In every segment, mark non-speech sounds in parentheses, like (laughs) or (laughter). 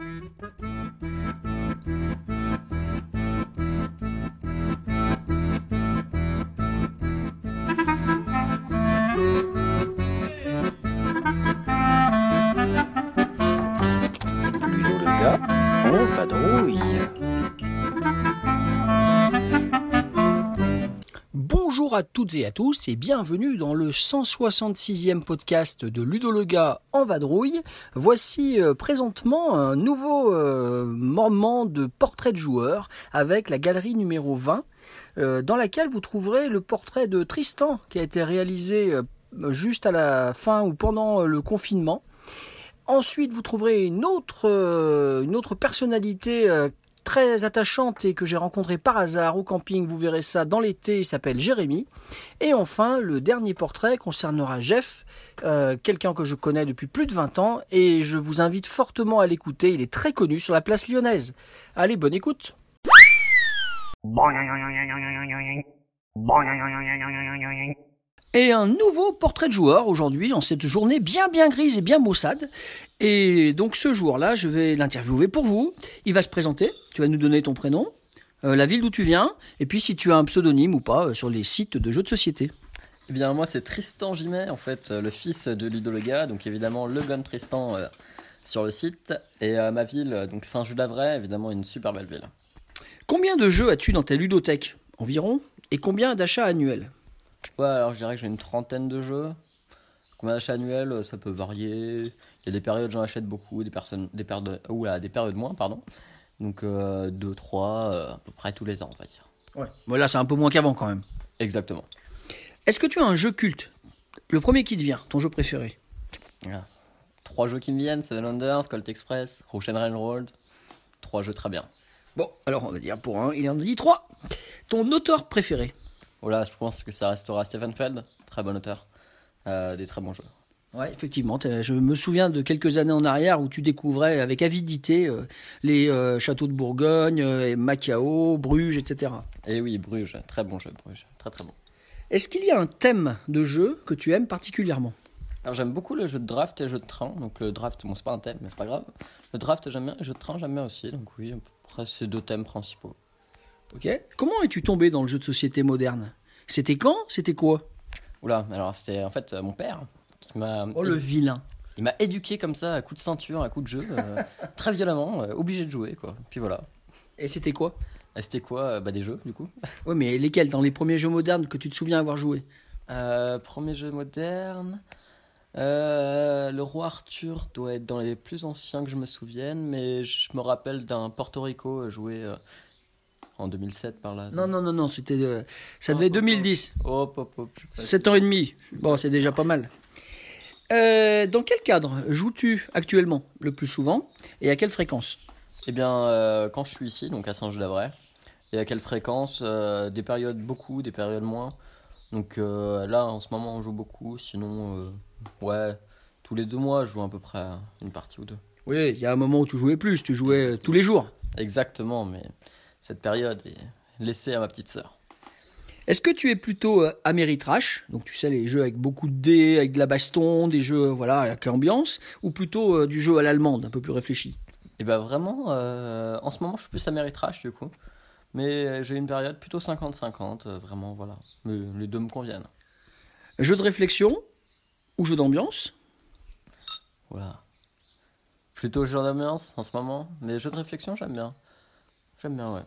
Thank you. À toutes et à tous et bienvenue dans le 166e podcast de Ludo le gars en vadrouille. Voici euh, présentement un nouveau euh, moment de portrait de joueur avec la galerie numéro 20 euh, dans laquelle vous trouverez le portrait de Tristan qui a été réalisé juste à la fin ou pendant le confinement. Ensuite, vous trouverez une autre, une autre personnalité très attachante et que j'ai rencontrée par hasard au camping. Vous verrez ça dans l'été. Il s'appelle Jérémy. Et enfin, le dernier portrait concernera Jeff, euh, quelqu'un que je connais depuis plus de 20 ans et je vous invite fortement à l'écouter. Il est très connu sur la place lyonnaise. Allez, bonne écoute. Et un nouveau portrait de joueur aujourd'hui en cette journée bien bien grise et bien maussade. Et donc ce jour-là, je vais l'interviewer pour vous. Il va se présenter, tu vas nous donner ton prénom, euh, la ville d'où tu viens, et puis si tu as un pseudonyme ou pas euh, sur les sites de jeux de société. Eh bien, moi, c'est Tristan Gimet, en fait, euh, le fils de Ludo Lega, donc évidemment le Gun Tristan sur le site. Et ma ville, donc Saint-Just-d'Avray, évidemment une super belle ville. Combien de jeux as-tu dans ta ludothèque environ? Et combien d'achats annuels? Ouais, alors je dirais que j'ai une trentaine de jeux. Combien d'achats annuels, euh, ça peut varier. Il y a des périodes j'en achète beaucoup, des, personnes, des, périodes, oula, des périodes moins, pardon. Donc 2, 3, à peu près tous les ans, on va dire. Ouais. Voilà, c'est un peu moins qu'avant quand même. Exactement. Est-ce que tu as un jeu culte? Le premier qui te vient, ton jeu préféré? Ah. Trois jeux qui me viennent, Seven Wonders, Colt Express, Ocean Railroad. Trois jeux très bien. Bon, alors on va dire pour un, il en dit trois. Ton auteur préféré? Voilà, je pense que ça restera Stephen Feld, très bon auteur. Euh, des très bons jeux. Ouais, effectivement. Je me souviens de quelques années en arrière où tu découvrais avec avidité euh, les euh, châteaux de Bourgogne, et Macao, Bruges, etc. Et oui, Bruges, très bon jeu, Bruges, très très bon. Est-ce qu'il y a un thème de jeu que tu aimes particulièrement? Alors j'aime beaucoup le jeu de draft et le jeu de train. Donc le draft, bon c'est pas un thème, mais c'est pas grave. Le draft j'aime bien, le jeu de train j'aime bien aussi. Donc oui, à peu près ces deux thèmes principaux. Ok. Comment es-tu tombé dans le jeu de société moderne? C'était quand? C'était quoi? Oula, alors c'était en fait euh, mon père qui m'a Oh le vilain. il m'a éduqué comme ça à coups de ceinture, à coups de jeu, euh, (laughs) très violemment, euh, obligé de jouer quoi. Puis voilà. Et c'était quoi? Et c'était quoi? Bah des jeux du coup. (laughs) Ouais, mais lesquels? Dans les premiers jeux modernes que tu te souviens avoir joué? Euh, premier jeu moderne. Euh, le roi Arthur doit être dans les plus anciens que je me souvienne, mais je me rappelle d'un Porto Rico joué en 2007 par là. Non, non, non, non. C'était, euh, ça Oh, devait être oh, oh. 2010. Hop, hop, hop. je suis pas 7 ans et demi. Bon, c'est déjà pas mal. Euh, dans quel cadre joues-tu actuellement le plus souvent et à quelle fréquence? Eh bien, euh, quand je suis ici, donc à Saint-Just-d'Avray, et à quelle fréquence? Des périodes beaucoup, des périodes moins. Donc là, en ce moment, on joue beaucoup. Sinon, ouais, tous les deux mois, je joue à peu près une partie ou deux. Oui, il y a un moment où tu jouais plus, tu jouais tous les jours. Exactement, mais cette période est laissée à ma petite sœur. Est-ce que tu es plutôt euh, Ameritrash, donc tu sais les jeux avec beaucoup de dés, avec de la baston, des jeux euh, voilà avec ambiance, ou plutôt euh, du jeu à l'allemande, un peu plus réfléchi? Et ben vraiment, euh, en ce moment, je suis plus Ameritrash du coup. Mais j'ai une période plutôt 50-50, euh, vraiment, voilà. Mais les deux me conviennent. Jeu de réflexion ou jeu d'ambiance? Voilà. Plutôt jeu d'ambiance en ce moment, mais jeu de réflexion, j'aime bien. J'aime bien, ouais.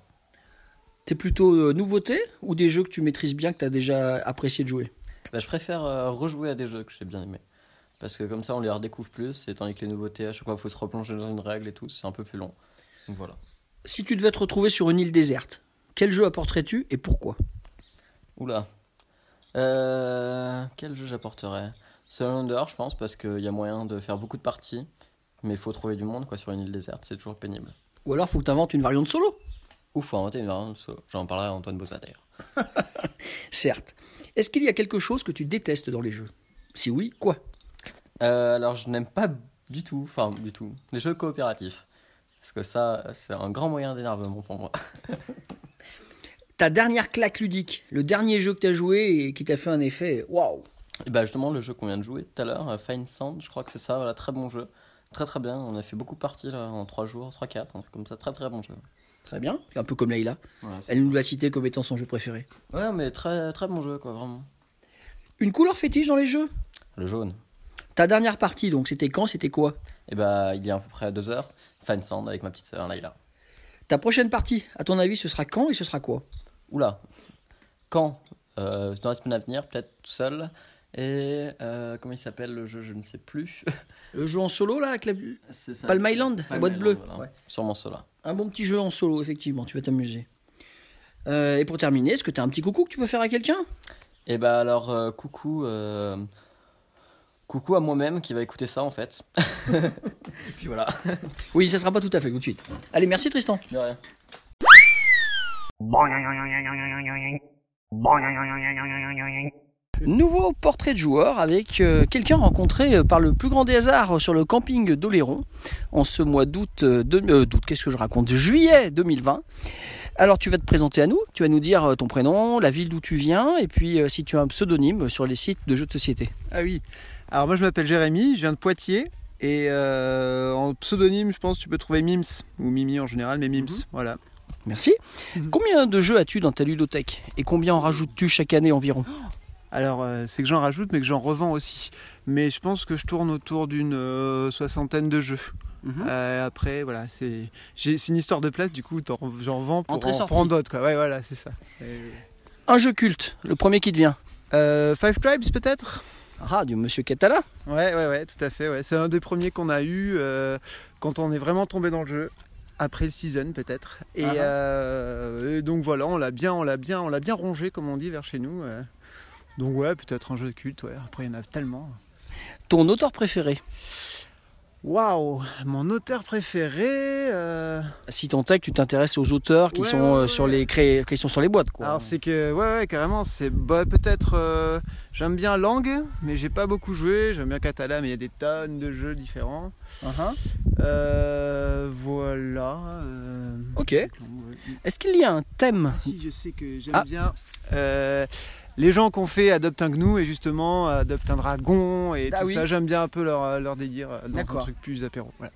T'es plutôt euh, nouveauté ou des jeux que tu maîtrises bien, que tu as déjà apprécié de jouer? Bah, je préfère euh, rejouer à des jeux que j'ai bien aimés. Parce que comme ça, on les redécouvre plus, et tandis que les nouveautés, à chaque fois, il faut se replonger dans une règle et tout, c'est un peu plus long. Donc voilà. Si tu devais te retrouver sur une île déserte, quel jeu apporterais-tu et pourquoi? Oula. Euh, quel jeu j'apporterais? Cylinder, je pense, parce qu'il y a moyen de faire beaucoup de parties. Mais il faut trouver du monde quoi, sur une île déserte, c'est toujours pénible. Ou alors faut que tu inventes une variante solo Ou faut inventer une variante. J'en parlerai à Antoine Bossa d'ailleurs. (laughs) Certes. Est-ce qu'il y a quelque chose que tu détestes dans les jeux? Si oui, quoi? Euh, alors, je n'aime pas du tout, enfin, du tout, les jeux coopératifs. Parce que ça, c'est un grand moyen d'énervement pour moi. (laughs) Ta dernière claque ludique, le dernier jeu que tu as joué et qui t'a fait un effet waouh Et bah, justement, le jeu qu'on vient de jouer tout à l'heure, euh, Fine Sand, je crois que c'est ça, voilà, très bon jeu. Très très bien, on a fait beaucoup de parties là, en 3 jours, 3-4, un truc comme ça, très très bon jeu. Très bien, un peu comme. Voilà, c'est Elle nous l'a cité comme étant son jeu préféré. Ouais, mais très très bon jeu quoi, vraiment. Une couleur fétiche dans les jeux? Le jaune. Ta dernière partie, donc c'était quand? C'était quoi? Et bah, il y a à peu près 2 heures, Fan Sand avec ma petite sœur Laïla. Ta prochaine partie, à ton avis, ce sera quand et ce sera quoi? Oula, quand? Euh, Dans la semaine à venir, peut-être tout seul. Et euh, comment il s'appelle le jeu Je ne sais plus. (laughs) Le jeu en solo là avec la... C'est ça. Palm Island, la boîte bleue. voilà. Ouais. Sûrement cela. Un bon petit jeu en solo, effectivement, tu vas t'amuser. Euh, et pour terminer, est-ce que tu as un petit coucou que tu veux faire à quelqu'un? Et bah alors, euh, coucou. euh, Coucou à moi-même qui va écouter ça en fait. (laughs) Et puis voilà. (laughs) Oui, ça sera pas tout à fait tout de suite. Allez, merci Tristan. De rien. Nouveau portrait de joueur avec euh, quelqu'un rencontré euh, par le plus grand des hasards sur le camping d'Oléron en ce mois d'août, euh, euh, d'août, qu'est-ce que je raconte, juillet 2020. Alors tu vas te présenter à nous, tu vas nous dire ton prénom, la ville d'où tu viens et puis si tu as un pseudonyme sur les sites de jeux de société. Ah oui. Alors moi je m'appelle Jérémy, je viens de Poitiers et en pseudonyme je pense que tu peux trouver Mims ou Mimi en général mais Mims Mhm. voilà. Merci. Mhm. Combien de jeux as-tu dans ta ludothèque et combien en rajoutes-tu chaque année environ? Alors euh, c'est que j'en rajoute mais que j'en revends aussi. Mais je pense que je tourne autour d'une euh, soixantaine de jeux. Mhm. Euh, après voilà c'est une histoire de place du coup j'en vends pour en prendre d'autres. Ouais voilà c'est ça. Un jeu culte, le premier qui te vient. Euh, Five Tribes peut-être? Ah, du monsieur Catala Ouais, ouais, ouais, tout à fait. Ouais. C'est un des premiers qu'on a eu quand on est vraiment tombé dans le jeu. Après le season peut-être. Et, Ah ah. euh, et donc voilà, on l'a bien, on l'a bien, on l'a bien rongé comme on dit vers chez nous. Donc ouais, peut-être un jeu de culte. Ouais. Après il y en a tellement. Ton auteur préféré Waouh, mon auteur préféré. euh, Si ton tech, tu t'intéresses aux auteurs qui Ouais, sont ouais, euh, ouais. sur les cré- qui sont sur les boîtes, quoi. Alors c'est que ouais, ouais carrément c'est bah, peut-être euh, j'aime bien Langue mais j'ai pas beaucoup joué j'aime bien Catala mais il y a des tonnes de jeux différents Uh-huh. Euh, voilà Ok. Est-ce qu'il y a un thème Ah si, je sais que j'aime Ah. bien euh, les gens qui ont fait Adopte un gnou et justement Adopte un dragon et Ah tout oui. ça. J'aime bien un peu leur, leur délire euh, dans un truc plus apéro. Voilà.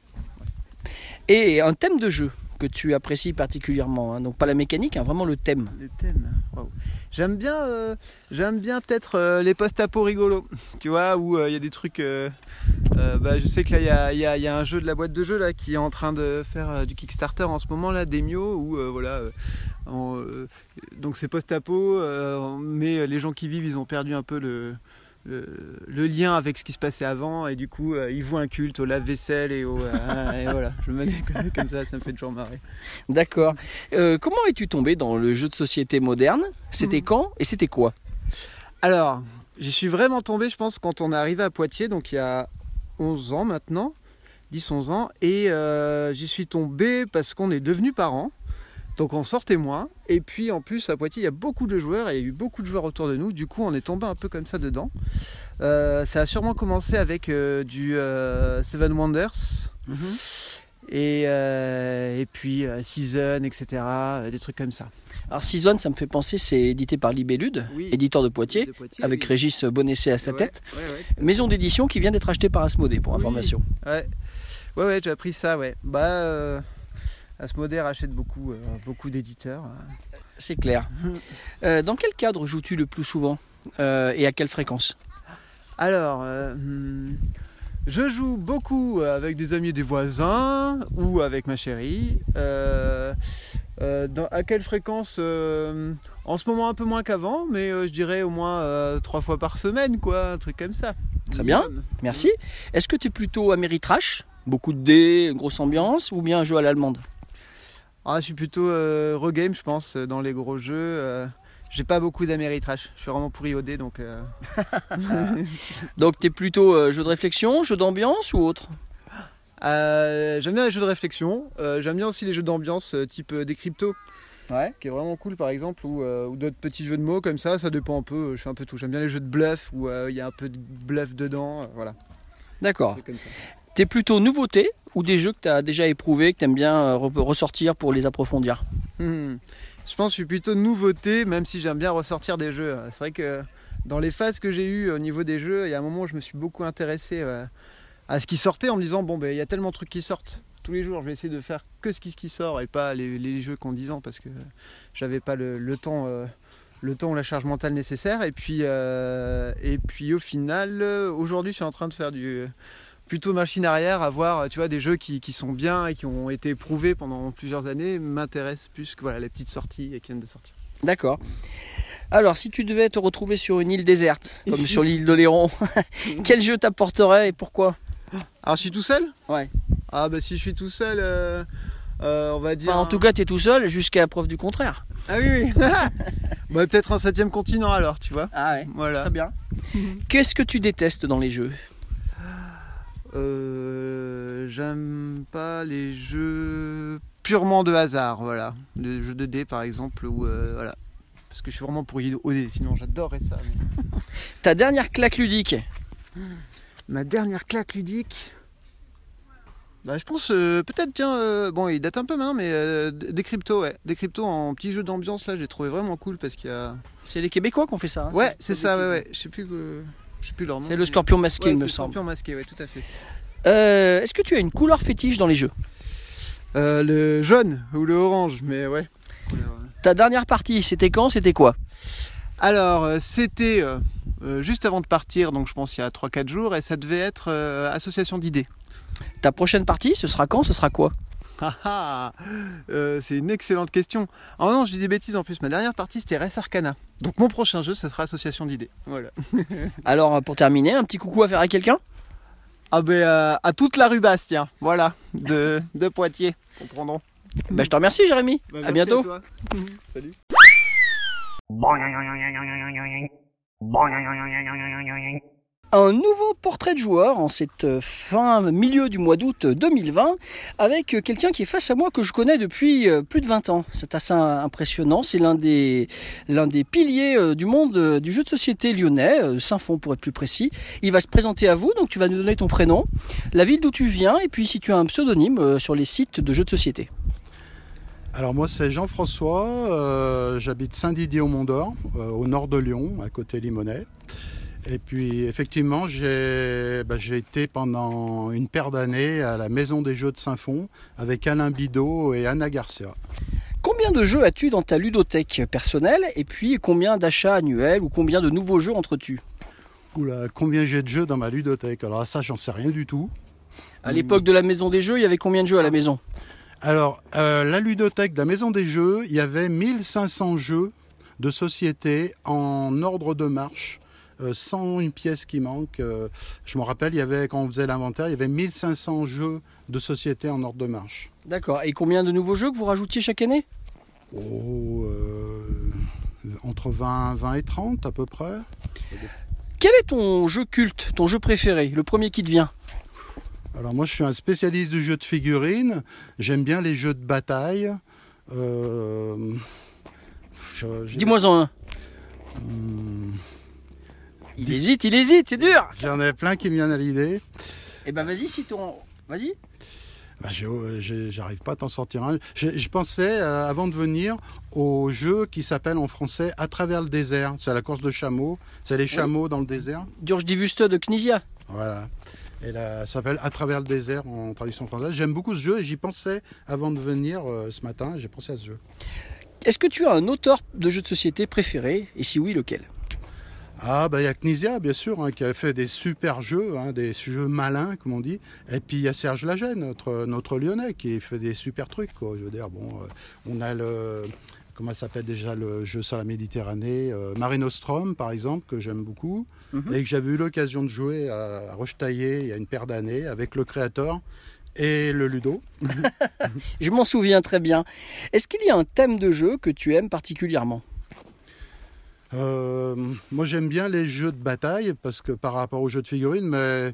et un thème de jeu que tu apprécies particulièrement hein, Donc pas la mécanique, hein, vraiment le thème. Waouh. J'aime bien, euh, j'aime bien peut-être euh, les post-apo rigolos. (laughs) Tu vois, où euh, il y a des trucs. euh, euh, bah, je sais que là, il y a, il y a- il y a un jeu de la boîte de jeu là qui est en train de faire euh, du Kickstarter en ce moment là, Demio, où euh, voilà. Euh, donc c'est post-apo, euh, mais les gens qui vivent, ils ont perdu un peu le, le, le lien avec ce qui se passait avant, et du coup, euh, ils vouent un culte au lave-vaisselle et au. euh, et voilà, je me mets comme- ça, ça me fait toujours marrer. D'accord. Euh, comment es-tu tombé dans le jeu de société moderne? C'était Mhm. quand et c'était quoi? Alors, j'y suis vraiment tombé, je pense, quand on est arrivé à Poitiers, donc il y a 11 ans maintenant, 10-11 ans, et j'y suis tombé parce qu'on est devenus parents, donc on sortait moins, et puis en plus à Poitiers il y a beaucoup de joueurs, et il y a eu beaucoup de joueurs autour de nous, du coup on est tombé un peu comme ça dedans. Euh, ça a sûrement commencé avec euh, du euh, Seven Wonders, et, euh, et puis Season, etc., des trucs comme ça. Alors Season, ça me fait penser, c'est édité par Libellude, Oui. éditeur de Poitiers, De Poitiers, avec oui. Régis Bonessé à sa Ouais, tête. ouais, ouais. Maison d'édition qui vient d'être achetée par Asmodée, pour Oui. information. Ouais, ouais, ouais j'ai appris ça, ouais. Bah, Asmodée rachète beaucoup, euh, beaucoup d'éditeurs. C'est clair. (laughs) Euh, dans quel cadre joues-tu le plus souvent Euh, et à quelle fréquence? Alors, hmm, je joue beaucoup avec des amis et des voisins ou avec ma chérie. Euh, euh, dans- à quelle fréquence euh, En ce moment, un peu moins qu'avant, mais je dirais au moins trois fois par semaine, quoi, un truc comme ça. Très bien. Merci. Est-ce que tu es plutôt Ameritrash Beaucoup de dés, grosse ambiance, ou bien un jeu à l'allemande? Ah, je suis plutôt euh, regame, je pense, dans les gros jeux. euh, j'ai pas beaucoup d'Améritrash. Je suis vraiment pourri au dé, donc. euh, (laughs) Donc tu es plutôt euh, jeu de réflexion, jeu d'ambiance ou autre? Euh, j'aime bien les jeux de réflexion. Euh, j'aime bien aussi les jeux d'ambiance euh, type euh, des cryptos, Ouais. qui est vraiment cool par exemple, ou, euh, ou d'autres petits jeux de mots comme ça. Ça dépend un peu. euh, Je fais un peu tout. J'aime bien les jeux de bluff où euh, il y a un peu de bluff dedans. euh, voilà. D'accord. T'es plutôt nouveauté ou des jeux que tu as déjà éprouvés, que tu aimes bien euh, re- ressortir pour les approfondir? Hmm. Je pense que je suis plutôt nouveauté, même si j'aime bien ressortir des jeux. C'est vrai que dans les phases que j'ai eues au niveau des jeux, il y a un moment où je me suis beaucoup intéressé euh, à ce qui sortait en me disant bon ben il y a tellement de trucs qui sortent tous les jours, je vais essayer de faire que ce qui, sort et pas les, jeux qu'en 10 ans parce que j'avais pas le, temps. euh, le temps ou la charge mentale nécessaire et puis euh, et puis au final euh, aujourd'hui je suis en train de faire du plutôt machine arrière à voir tu vois des jeux qui, qui sont bien et qui ont été éprouvés pendant plusieurs années m'intéressent plus que voilà les petites sorties qui viennent de sortir D'accord. Alors, si tu devais te retrouver sur une île déserte, comme sur l'île d'Oléron, (laughs) quel jeu t'apporterait et pourquoi? Alors je suis tout seul? Ouais. ah bah si je suis tout seul euh, euh, on va dire Enfin, en tout cas, tu es tout seul jusqu'à preuve du contraire. ah oui oui (laughs) bah, peut-être un septième continent alors tu vois Ah ouais. voilà Très bien. Qu'est-ce que tu détestes dans les jeux? Euh, j'aime pas les jeux purement de hasard, voilà. Les jeux de dés par exemple, ou euh, voilà. Parce que je suis vraiment pour au dés, sinon j'adorerais ça. mais- (laughs) Ta dernière claque ludique Ma dernière claque ludique. Bah, je pense euh, peut-être tiens euh, bon il date un peu maintenant mais euh, des cryptos ouais des cryptos en petit jeu d'ambiance là j'ai trouvé vraiment cool parce qu'il y a C'est les Québécois qui ont fait ça. hein, ouais c'est ça ouais ouais je sais plus euh, je sais plus leur nom C'est le scorpion masqué, ouais, il me le semble. scorpion masqué ouais tout à fait Euh, Est-ce que tu as une couleur fétiche dans les jeux Euh, le jaune ou le orange mais ouais Ta dernière partie, c'était quand C'était quoi Alors, euh, c'était euh, juste avant de partir, donc je pense il y a 3-4 jours, et ça devait être association d'idées. Ta prochaine partie, ce sera quand Ce sera quoi Ah ah Euh, C'est une excellente question. Ah non, je dis des bêtises en plus. Ma dernière partie, c'était Res Arcana. Donc mon prochain jeu, ça sera association d'idées. Voilà. (laughs) Alors, pour terminer, un petit coucou à faire à quelqu'un? Ah ben, euh, à toute la rue Bastien, voilà, de, de Poitiers, comprendrons. bah, Je te remercie, Jérémy. Bah, à merci bientôt. toi. (laughs) Salut. (laughs) Un nouveau portrait de joueur en cette euh, fin milieu du mois d'août 2020 avec euh, quelqu'un qui est face à moi que je connais depuis euh, plus de 20 ans. C'est assez impressionnant. C'est l'un des piliers euh, du monde euh, du jeu de société lyonnais, euh, Saint-Fond pour être plus précis. Il va se présenter à vous, donc tu vas nous donner ton prénom, la ville d'où tu viens et puis si tu as un pseudonyme euh, sur les sites de jeux de société. Alors moi c'est Jean-François, euh, j'habite Saint-Didier-au-Mont-d'Or, euh, au nord de Lyon, à côté Limonest. Et puis effectivement j'ai bah, j'ai été pendant une paire d'années à la Maison des Jeux de Saint-Fond avec Alain Bidot et Anna Garcia. Combien de jeux as-tu dans ta ludothèque personnelle et puis combien d'achats annuels ou combien de nouveaux jeux entrez-tu Oula, combien j'ai de jeux dans ma ludothèque? Alors ça j'en sais rien du tout. À l'époque de la maison des jeux, il y avait combien de jeux à la maison? Alors, euh, la ludothèque de la Maison des Jeux, il y avait 1500 jeux de société en ordre de marche, sans une pièce qui manque. Euh, je me rappelle, il y avait, quand on faisait l'inventaire, il y avait 1500 jeux de société en ordre de marche. D'accord. Et combien de nouveaux jeux que vous rajoutiez chaque année? Oh, euh, entre 20, 20 et 30 à peu près. Quel est ton jeu culte, ton jeu préféré, le premier qui te vient? Alors moi, je suis un spécialiste du jeu de figurines. J'aime bien les jeux de bataille. Euh, Dis-moi en un. Hmm, Il hésite, il hésite, c'est dur. J'en ai plein qui me viennent à l'idée. Eh ben vas-y, si ton, vas-y. J'ai- euh, J'arrive pas à t'en sortir un. Je, je pensais, euh, avant de venir, au jeu qui s'appelle en français À travers le désert. C'est la course de chameaux. C'est les chameaux dans le désert. Durge Divuste de Knizia. Voilà. Et là, ça s'appelle À travers le désert en traduction française. J'aime beaucoup ce jeu et j'y pensais avant de venir euh, ce matin. J'ai pensé à ce jeu. Est-ce que tu as un auteur de jeux de société préféré? Et si oui, lequel? Ah, bah il y a Knizia, bien sûr, hein, qui a fait des super jeux, hein, des jeux malins, comme on dit. Et puis il y a Serge Lagène, notre, notre lyonnais, qui fait des super trucs, quoi. Je veux dire, bon, euh, on a le. Comment ça s'appelle déjà le jeu sur la Méditerranée euh, Mare Nostrum, par exemple, que j'aime beaucoup. Mhm. Et que j'avais eu l'occasion de jouer à, à Rochetaillé il y a une paire d'années avec le créateur et le Ludo. (laughs) Je m'en souviens très bien. Est-ce qu'il y a un thème de jeu que tu aimes particulièrement? Euh, moi, j'aime bien les jeux de bataille parce que par rapport aux jeux de figurines, mais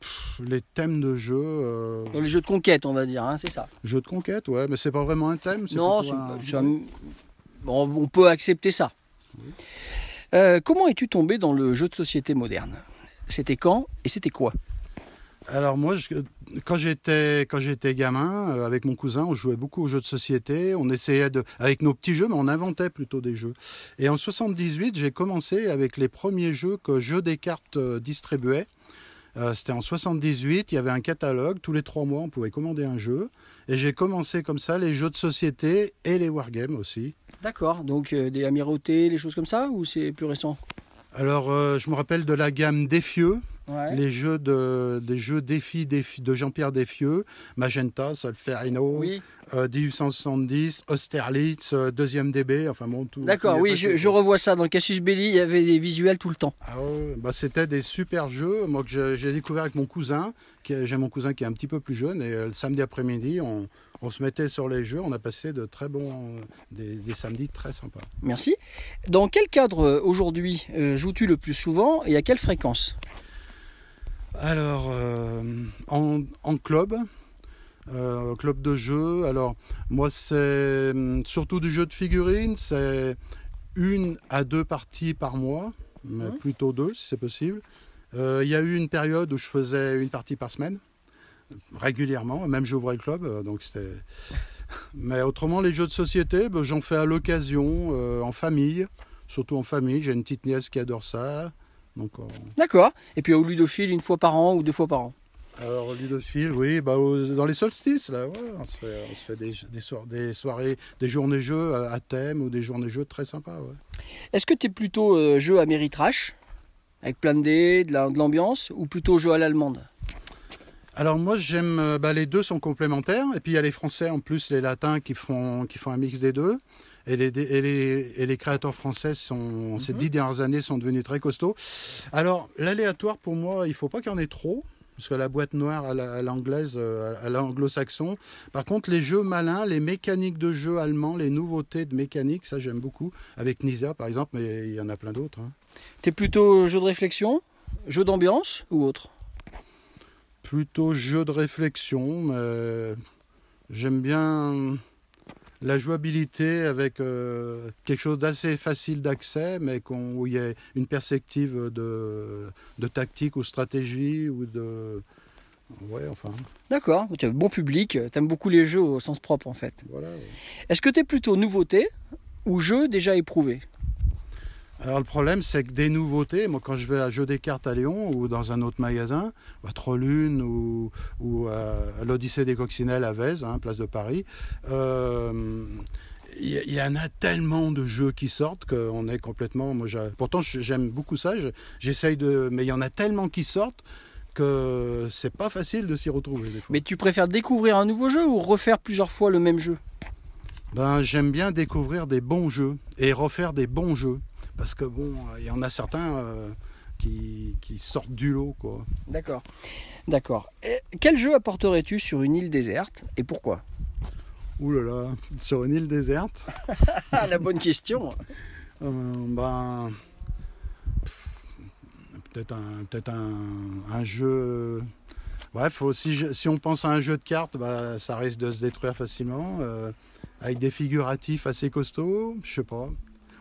pff, les thèmes de jeu, euh, les jeux de conquête, on va dire, hein, c'est ça. jeux de conquête, ouais, mais c'est pas vraiment un thème. Non, un- un- bon, on peut accepter ça. Euh, comment es-tu tombé dans le jeu de société moderne? C'était quand et c'était quoi? Alors moi, je- quand j'étais quand j'étais gamin, euh, avec mon cousin, on jouait beaucoup aux jeux de société. On essayait de, avec nos petits jeux, mais on inventait plutôt des jeux. Et en 78, j'ai commencé avec les premiers jeux que Jeux des cartes euh, distribuait. Euh, C'était en 78, il y avait un catalogue, tous les trois mois on pouvait commander un jeu. Et j'ai commencé comme ça les jeux de société et les wargames aussi. D'accord, donc des amirautés, des choses comme ça, ou c'est plus récent? Alors je me rappelle de la gamme Défieux, Ouais. les jeux de les jeux défis, défis de Jean-Pierre Défieux, Magenta, Solferino, Oui, euh, 1870, Austerlitz, euh, deuxième DB, enfin bon tout. d'accord, oui, je, revois ça. Dans le Cassius Belli, il y avait des visuels tout le temps. Ah ouais, bah c'était des super jeux, moi que j'ai- découvert avec mon cousin, j'ai mon cousin qui est un petit peu plus jeune, et euh, le samedi après-midi, on, on se mettait sur les jeux, on a passé de très bons, des, des samedis très sympas. Merci. Dans quel cadre euh, aujourd'hui joues-tu le plus souvent et à quelle fréquence? Alors, euh, en, en club, euh, club de jeu, alors moi c'est hum, surtout du jeu de figurines, c'est une à deux parties par mois, mais plutôt deux si c'est possible. Euh, Il y a eu une période où je faisais une partie par semaine, régulièrement, même j'ouvrais le club, donc c'était... (laughs) Mais autrement, les jeux de société, ben, j'en fais à l'occasion, euh, en famille, surtout en famille. J'ai une petite nièce qui adore ça. Donc, euh, D'accord. Et puis au ludophile, une fois par an ou deux fois par an alors, ludophile, oui, bah, dans les solstices, là, ouais, on se fait, on se fait des, des, soir- des soirées, des journées-jeux à, à thème ou des journées-jeux très sympas, ouais. Est-ce que tu es plutôt euh, jeu Ameritrash, avec plein de dés, de la- de l'ambiance, ou plutôt jeu à l'allemande Alors, moi, j'aime, euh, bah, les deux sont complémentaires, et puis il y a les Français, en plus, les Latins qui font, qui font un mix des deux. Et les, et les, et les créateurs français, sont, ces Mhm. dix dernières années, sont devenus très costauds. Alors, l'aléatoire, pour moi, il faut pas qu'il y en ait trop. Parce que la boîte noire à la- à l'anglaise, euh, à l'anglo-saxon. Par contre, les jeux malins, les mécaniques de jeux allemands, les nouveautés de mécanique, ça j'aime beaucoup. Avec Nisa par exemple, mais il y en a plein d'autres. hein. Tu es plutôt jeu de réflexion, jeu d'ambiance ou autre? Plutôt jeu de réflexion, mais j'aime bien la jouabilité avec euh, quelque chose d'assez facile d'accès, mais où il y a une perspective de, de tactique ou stratégie ou de. Ouais, enfin, D'accord, tu as un bon public, tu aimes beaucoup les jeux au sens propre en fait. voilà. Est-ce que tu es plutôt nouveauté ou jeu déjà éprouvé? Alors le problème, c'est que des nouveautés, moi quand je vais à Jeux des cartes à Lyon ou dans un autre magasin, à Trollune ou, ou à l'Odyssée des Coccinelles à Vèze, hein, place de Paris, euh, il y, en a tellement de jeux qui sortent qu'on est complètement. Moi, pourtant, j'aime beaucoup ça. je- J'essaye de, mais il y en a tellement qui sortent que c'est pas facile de s'y retrouver des fois. Mais tu préfères découvrir un nouveau jeu ou refaire plusieurs fois le même jeu? Ben, j'aime bien découvrir des bons jeux et refaire des bons jeux. Parce que bon, il y en a certains euh, qui, qui sortent du lot, quoi. D'accord. D'accord. Quel jeu apporterais-tu sur une île déserte et pourquoi? Ouh là là, sur une île déserte, (laughs) Ah, la bonne question. euh, ben, peut-être un, peut-être un, un jeu. Bref, aussi, si on pense à un jeu de cartes, bah, ça risque de se détruire facilement, euh, avec des figuratifs assez costauds, je sais pas.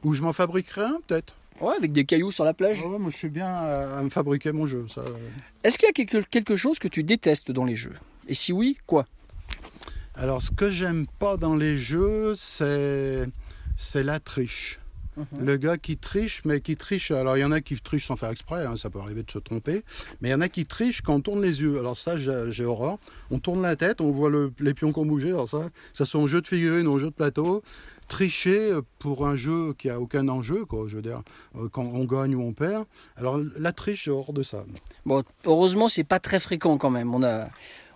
Ou je m'en fabriquerai un, peut-être. Ouais, avec des cailloux sur la plage. Ouais, moi, je suis bien à, à me fabriquer mon jeu, ça. euh. Est-ce qu'il y a quelque, quelque chose que tu détestes dans les jeux? Et si oui, quoi? Alors, ce que j'aime pas dans les jeux, c'est c'est la triche. Mhm. Le gars qui triche, mais qui triche. Alors, il y en a qui trichent sans faire exprès, hein, ça peut arriver de se tromper. Mais il y en a qui trichent quand on tourne les yeux. Alors, ça, j'ai j'ai horreur. On tourne la tête, on voit le- les pions qu'on bougeait. Alors, ça, ça soit en jeu de figurines ou en jeu de plateau. Tricher pour un jeu qui a aucun enjeu, quoi. Je veux dire, euh, quand on gagne ou on perd. Alors, la triche, horreur de ça. Bon, heureusement, c'est pas très fréquent quand même. On a,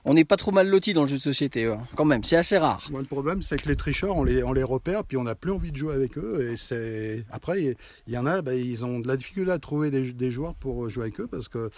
on n'est pas trop mal loti dans le jeu de société, hein. quand même. C'est assez rare. Moi, le problème, c'est que les tricheurs, on les, on les repère, puis on n'a plus envie de jouer avec eux. Et c'est après, il y en a, ben, ils ont de la difficulté à trouver des, des joueurs pour jouer avec eux parce que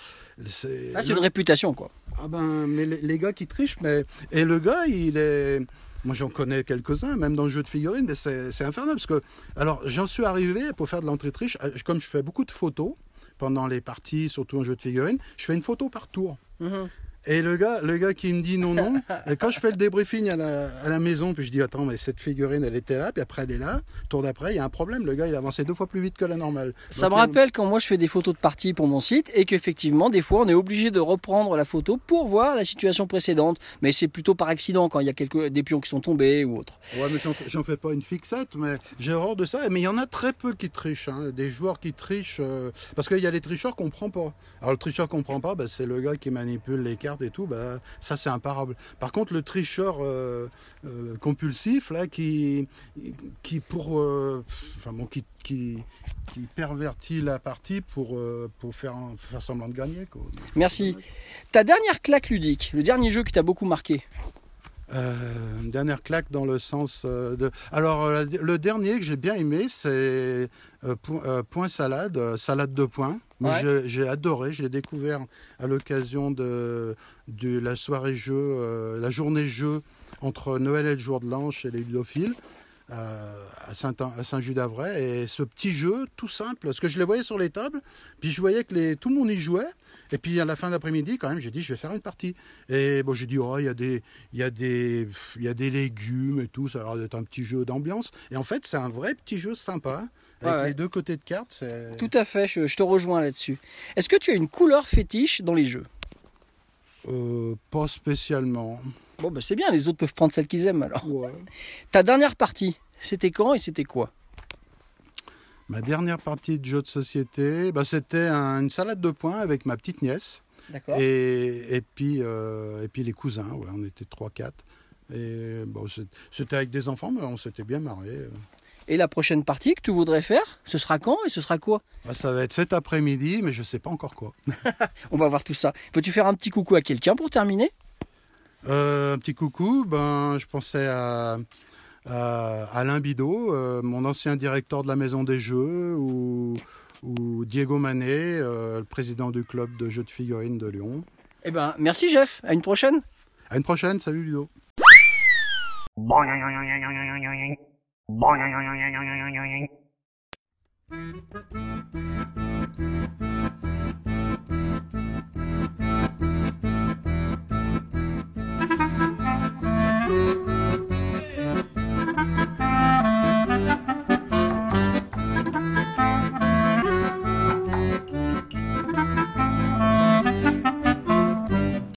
c'est. Ah, c'est une réputation, quoi. Ah ben, mais les, les gars qui trichent, mais et le gars, il est. Moi, j'en connais quelques-uns, même dans le jeu de figurines, mais c'est infernal parce que. Alors, j'en suis arrivé pour faire de l'entrée triche, euh, comme je fais beaucoup de photos pendant les parties, surtout en jeu de figurines, je fais une photo par tour. Mhm. Et le gars, le gars qui me dit non, non. (laughs) Et quand je fais le débriefing à la, à la maison, puis je dis attends, mais cette figurine, elle était là, puis après elle est là. Tour d'après, il y a un problème. Le gars, il a avancé deux fois plus vite que la normale. Ça Donc, me rappelle quand moi je fais des photos de parties pour mon site et qu'effectivement, des fois, on est obligé de reprendre la photo pour voir la situation précédente. Mais c'est plutôt par accident quand il y a quelques, des pions qui sont tombés ou autre. Ouais, mais j'en fais- j'en fais pas une fixette, mais j'ai horreur de ça. Mais il y en a très peu qui trichent, hein. des joueurs qui trichent, euh, parce qu'il y a les tricheurs qu'on prend pas. Alors le tricheur qu'on prend pas, bah, c'est le gars qui manipule les cartes et tout, bah, ça c'est imparable. Par contre, le tricheur euh, euh, compulsif, là, qui, qui pour, euh, enfin bon, qui, qui, pervertit la partie pour, pour faire, faire semblant de gagner. Merci. Ta dernière claque ludique, le dernier jeu qui t'a beaucoup marqué? Euh, une dernière claque dans le sens euh, de. Alors, euh, le dernier que j'ai bien aimé, c'est point, point salade, salade de points. Moi, Ouais. J'ai adoré, je l'ai découvert à l'occasion de, de la soirée jeu, la journée jeu entre Noël et le jour de l'an chez les ludophiles. euh, à Saint- à Saint-Just-d'Avray et ce petit jeu tout simple parce que je les voyais sur les tables puis je voyais que les, tout le monde y jouait et puis à la fin d'après-midi quand même j'ai dit je vais faire une partie et bon j'ai dit oh il y a des il y a des il y a des légumes et tout ça a l'air d'être un petit jeu d'ambiance et en fait c'est un vrai petit jeu sympa avec Ouais, ouais. les deux côtés de cartes Tout à fait, je, je te rejoins là-dessus. Est-ce que tu as une couleur fétiche dans les jeux? Euh, pas spécialement Bon, bah c'est bien, les autres peuvent prendre celle qu'ils aiment alors. Ouais. (laughs) Ta dernière partie, c'était quand et c'était quoi? Ma dernière partie de jeu de société bah, c'était un- une salade de points avec ma petite nièce D'accord. Et, et, puis, euh, et puis les cousins, ouais, on était 3-4. Et bon, c'était avec des enfants, mais on s'était bien marré. Et la prochaine partie que tu voudrais faire, ce sera quand et ce sera quoi? Ah, Ça va être cet après-midi, mais je ne sais pas encore quoi. (laughs) (laughs) On va voir tout ça. Peux-tu faire un petit coucou à quelqu'un pour terminer? Euh, un petit coucou, ben, je pensais à, euh, Alain Bidot, euh, mon ancien directeur de la Maison des Jeux, ou, Diego Manet, euh, le président du club de jeux de figurines de Lyon. Eh ben, merci Jeff, à une prochaine. À une prochaine, salut Ludo.